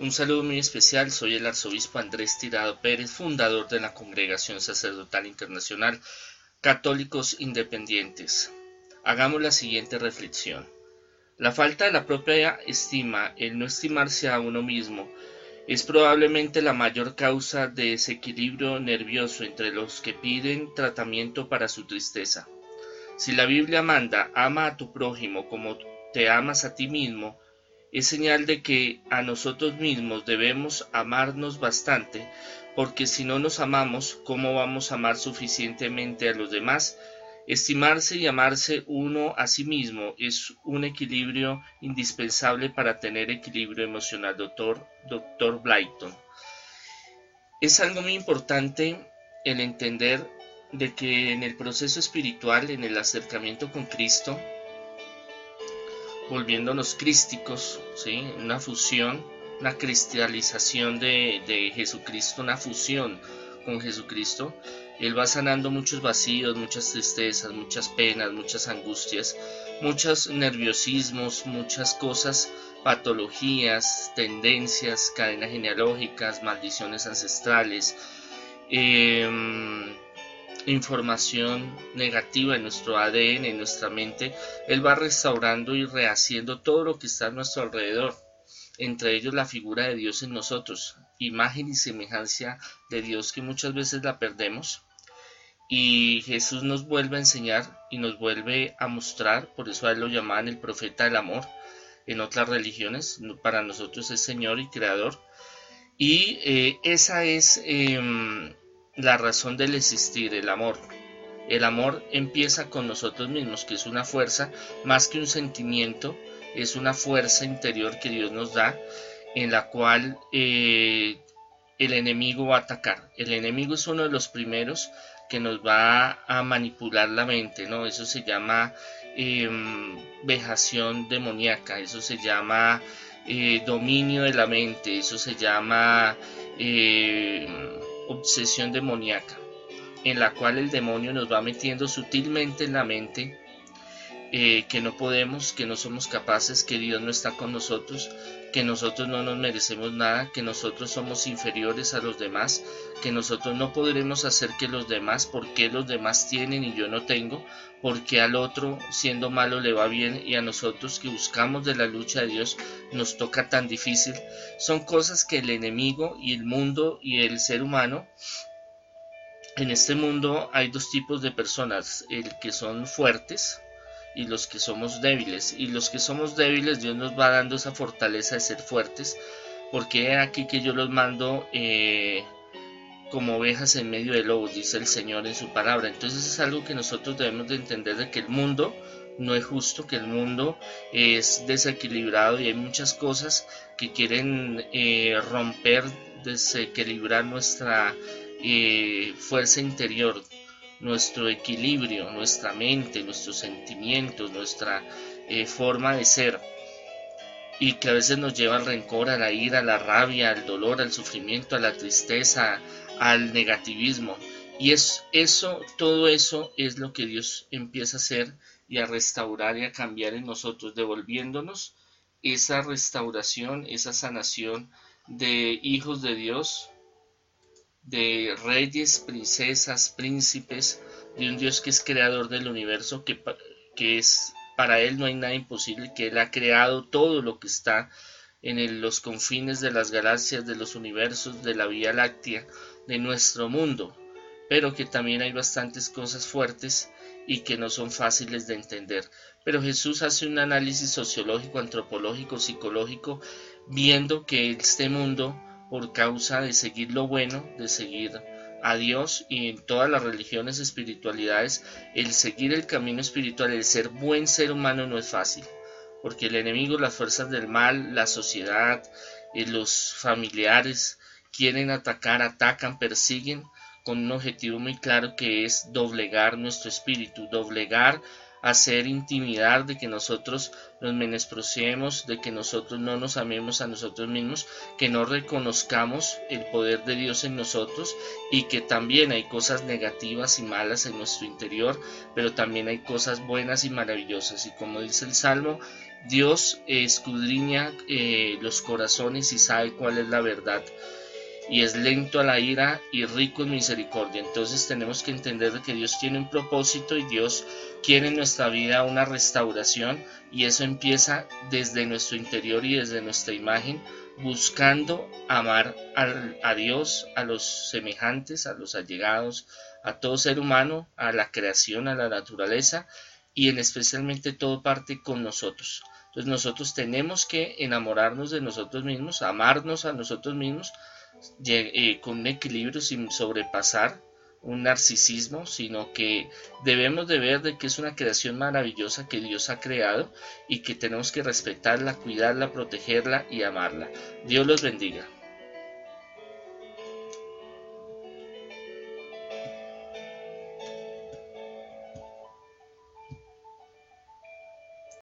Un saludo muy especial, soy el arzobispo Andrés Tirado Pérez, fundador de la Congregación Sacerdotal Internacional Católicos Independientes. Hagamos la siguiente reflexión. La falta de la propia estima, el no estimarse a uno mismo, es probablemente la mayor causa de desequilibrio nervioso entre los que piden tratamiento para su tristeza. Si la Biblia manda ama a tu prójimo como te amas a ti mismo, es señal de que a nosotros mismos debemos amarnos bastante, porque si no nos amamos, ¿cómo vamos a amar suficientemente a los demás? Estimarse y amarse uno a sí mismo es un equilibrio indispensable para tener equilibrio emocional, doctor, doctor Blyton. Es algo muy importante el entender de que en el proceso espiritual, en el acercamiento con Cristo, volviéndonos crísticos, ¿sí? una fusión, una cristalización de, de Jesucristo, una fusión con Jesucristo, Él va sanando muchos vacíos, muchas tristezas, muchas penas, muchas angustias, muchos nerviosismos, muchas cosas, patologías, tendencias, cadenas genealógicas, maldiciones ancestrales, em, información negativa en nuestro ADN, en nuestra mente. Él va restaurando y rehaciendo todo lo que está a nuestro alrededor entre ellos la figura de Dios en nosotros, imagen y semejanza de Dios que muchas veces la perdemos. Y Jesús nos vuelve a enseñar y nos vuelve a mostrar, por eso a él lo llamaban el profeta del amor en otras religiones, para nosotros es Señor y Creador. Y eh, esa es em, la razón del existir, el amor. El amor empieza con nosotros mismos, que es una fuerza más que un sentimiento, es una fuerza interior que Dios nos da en la cual eh, el enemigo va a atacar. El enemigo es uno de los primeros que nos va a manipular la mente, ¿no? Eso se llama em, vejación demoníaca, eso se llama eh, dominio de la mente, eso se llama em, obsesión demoníaca, en la cual el demonio nos va metiendo sutilmente en la mente eh, que no podemos, que no somos capaces, que Dios no está con nosotros, que nosotros no nos merecemos nada, que nosotros somos inferiores a los demás, que nosotros no podremos hacer que los demás, porque los demás tienen y yo no tengo, porque al otro siendo malo le va bien y a nosotros que buscamos de la lucha de Dios nos toca tan difícil. Son cosas que el enemigo y el mundo y el ser humano en este mundo hay dos tipos de personas, el que son fuertes, y los que somos débiles. Y los que somos débiles, Dios nos va dando esa fortaleza de ser fuertes, porque aquí que yo los mando eh, como ovejas en medio de lobos, dice el Señor en su palabra. Entonces es algo que nosotros debemos de entender de que el mundo no es justo, que el mundo es desequilibrado y hay muchas cosas que quieren eh, romper, desequilibrar nuestra eh, fuerza interior, nuestro equilibrio, nuestra mente, nuestros sentimientos, nuestra eh, forma de ser y que a veces nos lleva al rencor, a la ira, a la rabia, al dolor, al sufrimiento, a la tristeza, al negativismo. Y es eso, todo eso es lo que Dios empieza a hacer y a restaurar y a cambiar en nosotros, devolviéndonos esa restauración, esa sanación de hijos de Dios, de reyes, princesas, príncipes, de un Dios que es creador del universo, que, que es para Él no hay nada imposible, que Él ha creado todo lo que está en los confines de las galaxias, de los universos, de la Vía Láctea, de nuestro mundo, pero que también hay bastantes cosas fuertes y que no son fáciles de entender. Pero Jesús hace un análisis sociológico, antropológico, psicológico, viendo que este mundo por causa de seguir lo bueno, de seguir a Dios y en todas las religiones, espiritualidades, el seguir el camino espiritual, el ser buen ser humano no es fácil, porque el enemigo, las fuerzas del mal, la sociedad, eh, los familiares quieren atacar, atacan, persiguen con un objetivo muy claro que es doblegar nuestro espíritu, doblegar hacer intimidar, de que nosotros nos menospreciemos, de que nosotros no nos amemos a nosotros mismos, que no reconozcamos el poder de Dios en nosotros y que también hay cosas negativas y malas en nuestro interior, pero también hay cosas buenas y maravillosas. Y como dice el Salmo, Dios escudriña eh, los corazones y sabe cuál es la verdad y es lento a la ira y rico en misericordia. Entonces tenemos que entender que Dios tiene un propósito y Dios quiere en nuestra vida una restauración y eso empieza desde nuestro interior y desde nuestra imagen, buscando amar a, Dios, a los semejantes, a los allegados, a todo ser humano, a la creación, a la naturaleza y en especialmente todo parte con nosotros. Entonces nosotros tenemos que enamorarnos de nosotros mismos, amarnos a nosotros mismos, eh, con un equilibrio sin sobrepasar un narcisismo, sino que debemos de ver de que es una creación maravillosa que Dios ha creado y que tenemos que respetarla, cuidarla, protegerla y amarla. Dios los bendiga.